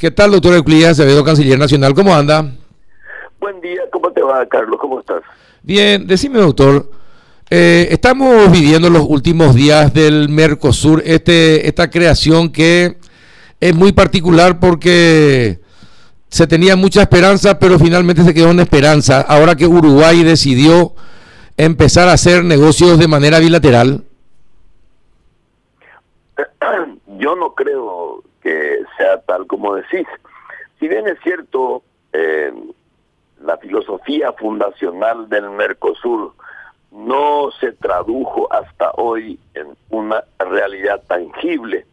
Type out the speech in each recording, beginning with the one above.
¿Qué tal, doctor Euclides Acevedo, canciller nacional? ¿Cómo anda? Buen día, ¿cómo te va, Carlos? ¿Cómo estás? Bien, decime, doctor. Eh, estamos viviendo los últimos días del Mercosur, este, esta creación que es muy particular porque se tenía mucha esperanza, pero finalmente se quedó en esperanza. Ahora que Uruguay decidió empezar a hacer negocios de manera bilateral. Yo no creo que sea tal como decís. Si bien es cierto, eh, la filosofía fundacional del Mercosur no se tradujo hasta hoy en una realidad tangible,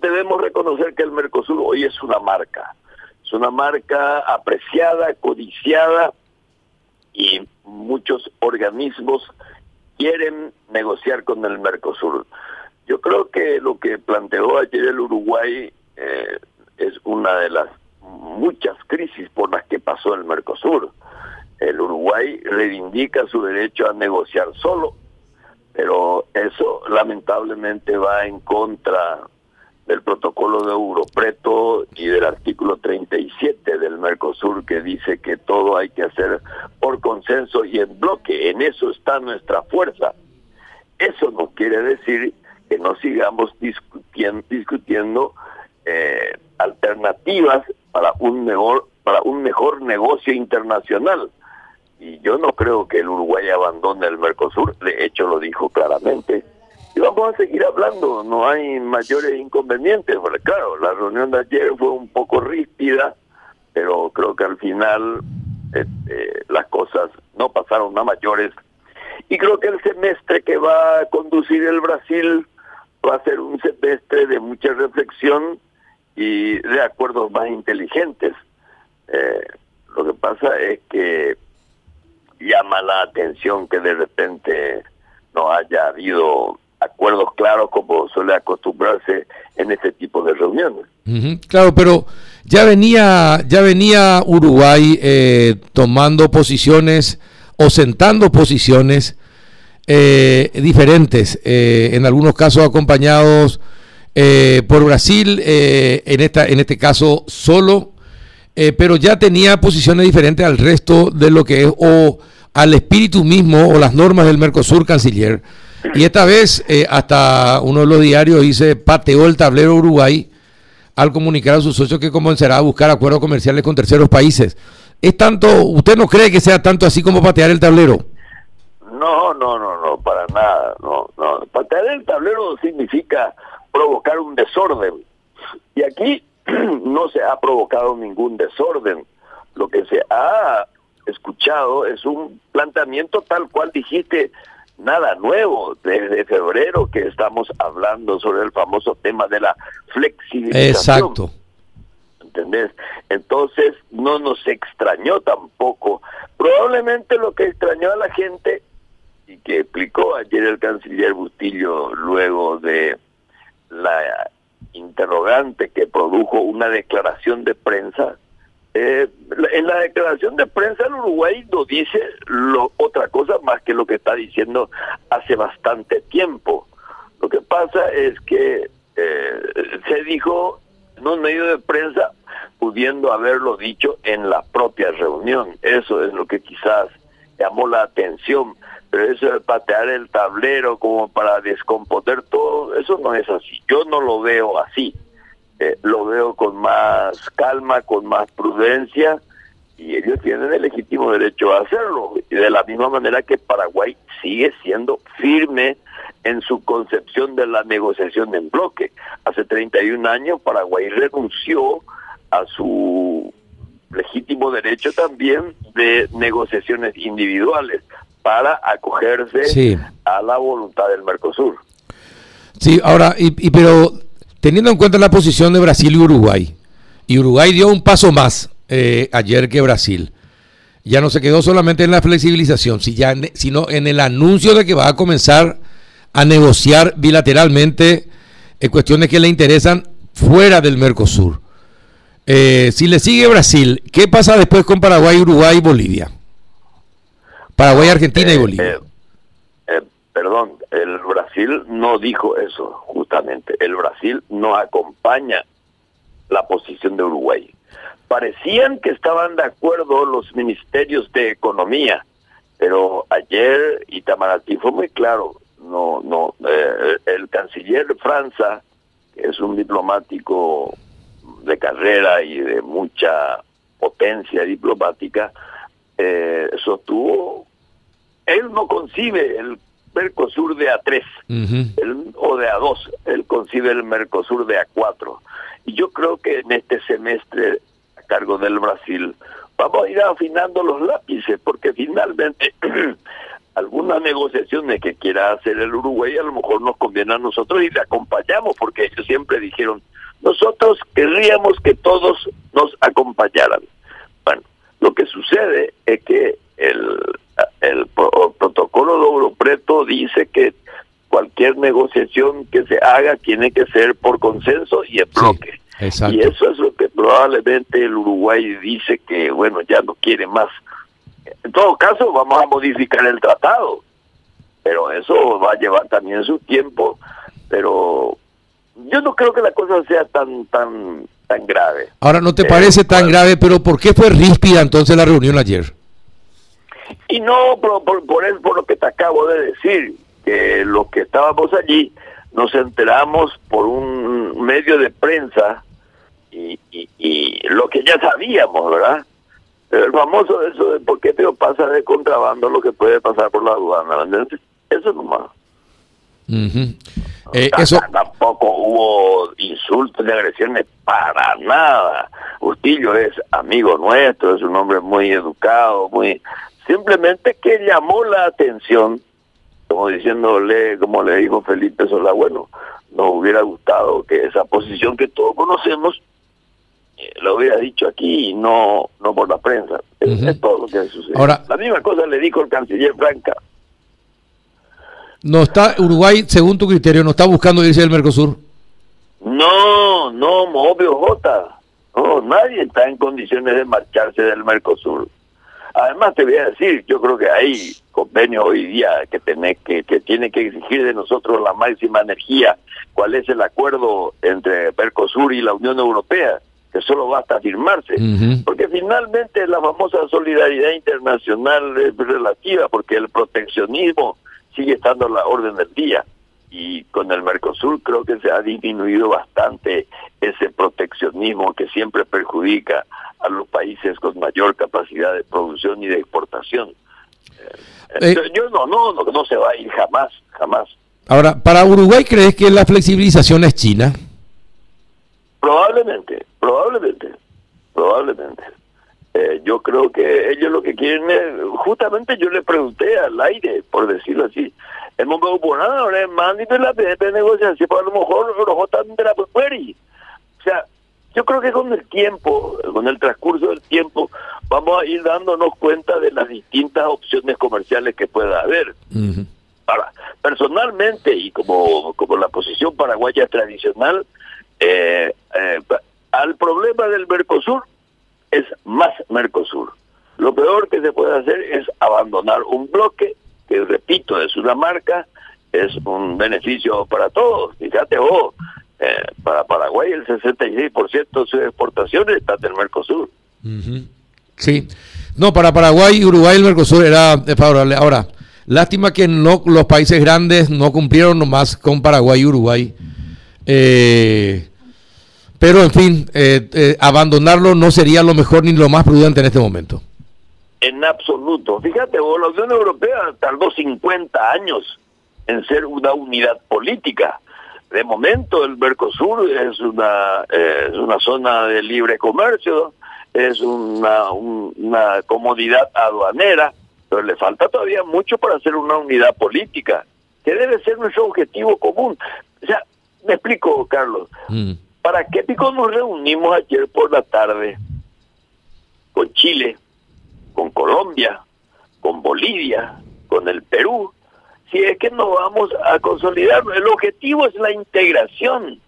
debemos reconocer que el Mercosur hoy es una marca, es una marca apreciada, codiciada y muchos organismos quieren negociar con el Mercosur. Yo creo que lo que planteó ayer el Uruguay eh, es una de las muchas crisis por las que pasó el Mercosur. El Uruguay reivindica su derecho a negociar solo, pero eso lamentablemente va en contra del protocolo de Europreto y del artículo 37 del Mercosur que dice que todo hay que hacer por consenso y en bloque. En eso está nuestra fuerza. Eso no quiere decir que no sigamos discutiendo, discutiendo eh, alternativas para un mejor para un mejor negocio internacional. Y yo no creo que el Uruguay abandone el Mercosur de hecho lo dijo claramente. Y vamos a seguir hablando no hay mayores inconvenientes porque claro la reunión de ayer fue un poco ríspida pero creo que al final este, las cosas no pasaron a mayores. Y creo que el semestre que va a conducir el Brasil va a ser un semestre de mucha reflexión y de acuerdos más inteligentes. Eh, lo que pasa es que llama la atención que de repente no haya habido acuerdos claros como suele acostumbrarse en este tipo de reuniones. claro, pero ya venía ya venía Uruguay eh, tomando posiciones o sentando posiciones eh, diferentes, en algunos casos acompañados eh, por Brasil, eh, en, esta, en este caso solo, eh, pero ya tenía posiciones diferentes al resto de lo que es, o al espíritu mismo, o las normas del Mercosur, canciller. Y esta vez, hasta uno de los diarios dice, pateó el tablero Uruguay al comunicar a sus socios que comenzará a buscar acuerdos comerciales con terceros países. ¿Es tanto, usted no cree que sea tanto así como patear el tablero? No, no, no, no, para nada. No, no. Patear el tablero significa provocar un desorden. Y aquí no se ha provocado ningún desorden. Lo que se ha escuchado es un planteamiento tal cual dijiste, nada nuevo. Desde febrero que estamos hablando sobre el famoso tema de la flexibilización. Exacto. ¿Entendés? Entonces no nos extrañó tampoco. Probablemente lo que extrañó a la gente y que explicó ayer el canciller Bustillo luego de la interrogante que produjo una declaración de prensa. Eh, en la declaración de prensa el Uruguay no dice lo, otra cosa más que lo que está diciendo hace bastante tiempo. Lo que pasa es que eh, se dijo en un medio de prensa pudiendo haberlo dicho en la propia reunión. Eso es lo que quizás llamó la atención pero eso de patear el tablero como para descomponer todo, eso no es así. Yo no lo veo así. Eh, lo veo con más calma, con más prudencia, y ellos tienen el legítimo derecho a hacerlo. Y de la misma manera que Paraguay sigue siendo firme en su concepción de la negociación en bloque. Hace 31 años Paraguay renunció a su legítimo derecho también de negociaciones individuales para acogerse a la voluntad del Mercosur. Sí, ahora, y, pero teniendo en cuenta la posición de Brasil y Uruguay, y Uruguay dio un paso más eh, ayer que Brasil, ya no se quedó solamente en la flexibilización, sino en el anuncio de que va a comenzar a negociar bilateralmente en cuestiones que le interesan fuera del Mercosur. Eh, si le sigue Brasil, ¿qué pasa después con Paraguay, Uruguay y Bolivia? Paraguay, Argentina y eh, Bolivia. Eh, eh, perdón, el Brasil no dijo eso, justamente. El Brasil no acompaña la posición de Uruguay. Parecían que estaban de acuerdo los ministerios de economía, pero ayer Itamaraty fue muy claro, no, no, eh, el canciller Franza, que es un diplomático de carrera y de mucha potencia diplomática, eh, sostuvo, él no concibe el Mercosur de A3 o de A2, él concibe el Mercosur de A4. Y yo creo que en este semestre, a cargo del Brasil, vamos a ir afinando los lápices, porque finalmente algunas negociaciones que quiera hacer el Uruguay a lo mejor nos conviene a nosotros y le acompañamos, porque ellos siempre dijeron, nosotros querríamos que todos nos acompañaran. Bueno, lo que sucede es que el, el, protocolo de Europreto dice que cualquier negociación que se haga tiene que ser por consenso y en bloque. y eso es lo que probablemente el Uruguay dice que, bueno, ya no quiere más. En todo caso, vamos a modificar el tratado, pero eso va a llevar también su tiempo, pero yo no creo que la cosa sea tan tan tan grave. Ahora, ¿no te parece tan grave, pero por qué fue ríspida entonces la reunión ayer? Y no por, por, por, por lo que te acabo de decir, que los que estábamos allí nos enteramos por un medio de prensa y, y, lo que ya sabíamos, ¿verdad? El famoso eso de por qué te pasa de contrabando lo que puede pasar por la aduana, Eso nomás. Eh, eso... Tampoco hubo insultos ni agresiones para nada. Bustillo es amigo nuestro, es un hombre muy educado, muy simplemente que llamó la atención, como diciéndole, como le dijo Felipe Solá, bueno, nos hubiera gustado que esa posición que todos conocemos eh, lo hubiera dicho aquí y no no por la prensa. Es, todo lo que sucedido. Ahora, la misma cosa le dijo el canciller Franca. No está Uruguay, según tu criterio, no está buscando irse del Mercosur. No, no, obvio Jota. No, nadie está en condiciones de marcharse del Mercosur. Además te voy a decir, yo creo que hay convenio hoy día que tiene que, que tiene que exigir de nosotros la máxima energía. ¿Cuál es el acuerdo entre Mercosur y la Unión Europea? Que solo basta firmarse, porque finalmente la famosa solidaridad internacional es relativa, porque el proteccionismo sigue estando a la orden del día y con el Mercosur creo que se ha disminuido bastante ese proteccionismo que siempre perjudica a los países con mayor capacidad de producción y de exportación. Eh, eh, yo no, no, no, no se va a ir jamás, jamás. Ahora, ¿para Uruguay crees que la flexibilización es China? Probablemente, probablemente, probablemente. Eh, yo creo que ellos lo que quieren es, justamente yo le pregunté al aire, por decirlo así, el mundo ahora es más de la de negociación, a lo mejor los de la O sea, yo creo que con el tiempo, con el transcurso del tiempo, vamos a ir dándonos cuenta de las distintas opciones comerciales que pueda haber. Ahora, personalmente y como, como la posición paraguaya tradicional, eh, eh, al problema del Mercosur es más Mercosur. Lo peor que se puede hacer es abandonar un bloque, que repito, es una marca, es un beneficio para todos. Fíjate vos, eh, para Paraguay el 66% de sus exportaciones está del Mercosur. Sí. No, para Paraguay y Uruguay el Mercosur era favorable. Ahora, lástima que no los países grandes no cumplieron nomás con Paraguay y Uruguay. Eh, pero en fin, eh, eh, abandonarlo no sería lo mejor ni lo más prudente en este momento. En absoluto. Fíjate, la Unión Europea tardó 50 años en ser una unidad política de momento el Mercosur es una, es una zona de libre comercio, es una, una comodidad aduanera, pero le falta todavía mucho para hacer una unidad política, que debe ser nuestro objetivo común. O sea, me explico, Carlos, mm. ¿Para qué pico nos reunimos ayer por la tarde con Chile, con Colombia, con Bolivia, con el Perú, si es que no vamos a consolidarlo. El objetivo es la integración,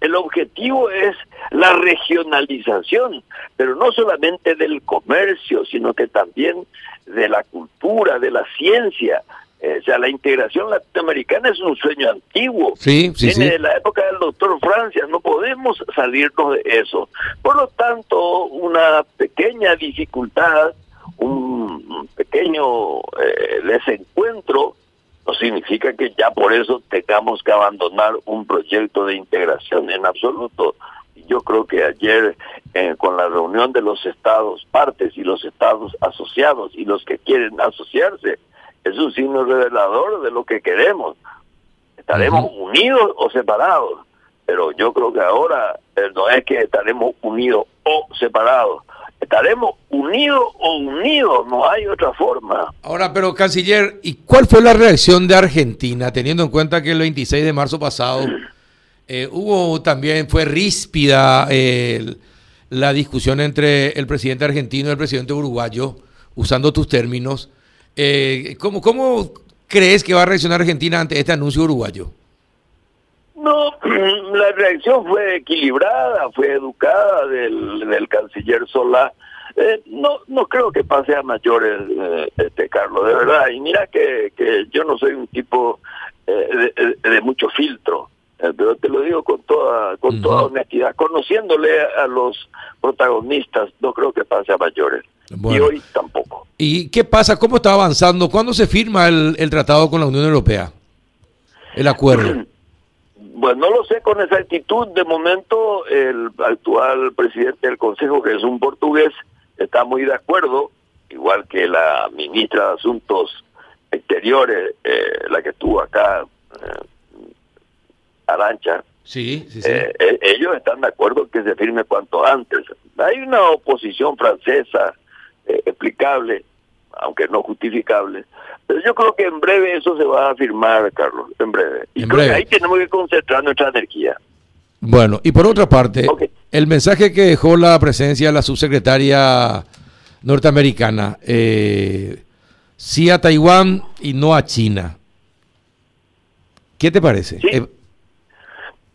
el objetivo es la regionalización, pero no solamente del comercio, sino que también de la cultura, de la ciencia. Eh, o sea, la integración latinoamericana es un sueño antiguo. Sí, sí, Viene de la época del doctor Francia. No podemos salirnos de eso. Por lo tanto, una pequeña dificultad, un pequeño eh, desencuentro, no significa que ya por eso tengamos que abandonar un proyecto de integración en absoluto. Yo creo que ayer, eh, con la reunión de los estados partes y los estados asociados y los que quieren asociarse, es un signo revelador de lo que queremos. Estaremos unidos o separados, pero yo creo que ahora eh, no es que estaremos unidos o separados, estaremos unidos o unidos, no hay otra forma. Ahora, pero canciller, ¿y cuál fue la reacción de Argentina, teniendo en cuenta que el 26 de marzo pasado eh, hubo también, fue ríspida eh, la discusión entre el presidente argentino y el presidente uruguayo, usando tus términos? Eh, ¿cómo, ¿Cómo crees que va a reaccionar Argentina ante este anuncio uruguayo? No, la reacción fue equilibrada, fue educada del, del canciller Solá. Eh, no no creo que pase a mayores, eh, este Carlos, de verdad. Y mira que, que yo no soy un tipo eh, de, de, mucho filtro, eh, pero te lo digo con toda con toda honestidad. Conociéndole a los protagonistas, no creo que pase a mayores. Y hoy tampoco. ¿Y qué pasa? ¿Cómo está avanzando? ¿Cuándo se firma el, el tratado con la Unión Europea? El acuerdo. Pues no lo sé con exactitud. De momento, el actual presidente del Consejo, que es un portugués, está muy de acuerdo, igual que la ministra de Asuntos Exteriores, eh, la que estuvo acá, eh, Arancha. Sí, sí, sí. Eh, ellos están de acuerdo que se firme cuanto antes. Hay una oposición francesa eh, explicable, aunque no justificable. Pero yo creo que en breve eso se va a firmar, Carlos, en breve. Y En creo que ahí tenemos que concentrar nuestra energía. Bueno, y por otra parte, el mensaje que dejó la presencia de la subsecretaria norteamericana, eh, sí a Taiwán y no a China. ¿Qué te parece? Sí. Eh,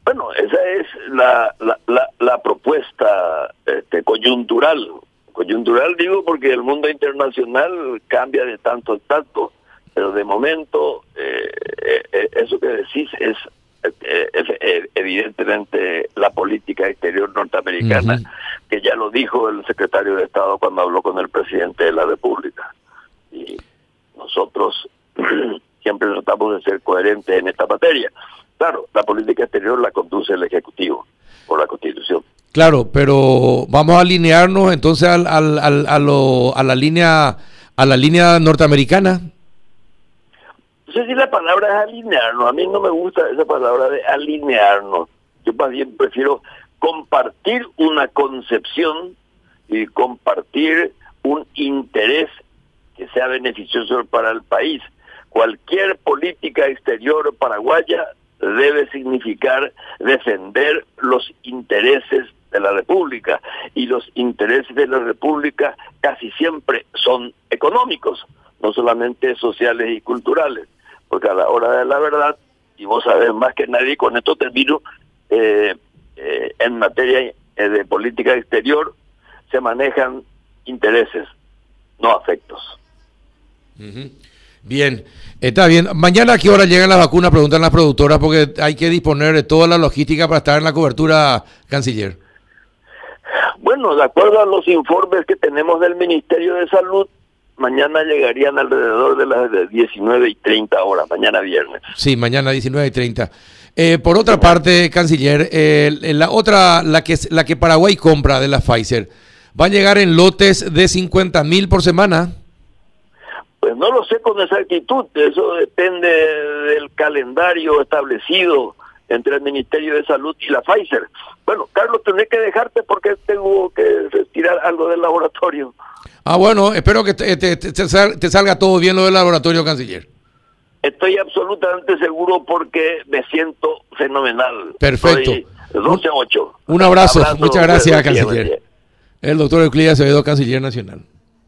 Bueno, esa es la, la, la, la propuesta este, coyuntural. Coyuntural digo porque el mundo internacional cambia de tanto en tanto, pero de momento eh, eh, eso que decís es eh, eh, evidentemente la política exterior norteamericana, que ya lo dijo el secretario de Estado cuando habló con el presidente de la República. Y nosotros siempre tratamos de ser coherentes en esta materia. Claro, la política exterior la conduce el Ejecutivo por la Constitución. Claro, pero vamos a alinearnos entonces al, al- al- a, lo- a la línea a la línea norteamericana. No sé si la palabra es alinearnos. A mí no me gusta esa palabra de alinearnos. Yo más bien prefiero compartir una concepción y compartir un interés que sea beneficioso para el país. Cualquier política exterior paraguaya debe significar defender los intereses de la República y los intereses de la República casi siempre son económicos, no solamente sociales y culturales, porque a la hora de la verdad, y vos sabés más que nadie, con esto termino, eh, eh, en materia eh, de política exterior se manejan intereses, no afectos. Bien, está bien. Mañana a qué hora llegan las vacunas, preguntan las productoras, porque hay que disponer de toda la logística para estar en la cobertura, canciller. Bueno, de acuerdo a los informes que tenemos del Ministerio de Salud, mañana llegarían alrededor de las de 19 y 30 horas, mañana viernes. Sí, mañana 19 y 30. Eh, por otra parte, canciller, eh, la otra, la que, la que Paraguay compra de la Pfizer, ¿va a llegar en lotes de 50 mil por semana? Pues no lo sé con exactitud, eso depende del calendario establecido entre el Ministerio de Salud y la Pfizer. Bueno, Carlos, tendré que dejarte porque tengo que retirar algo del laboratorio. Ah, bueno, espero que te, te- te- te sal- te salga todo bien lo del laboratorio, canciller. Estoy absolutamente seguro porque me siento fenomenal. Perfecto. Estoy 12 a 8. Un abrazo. Muchas gracias, canciller. El doctor Euclides Acevedo, canciller nacional.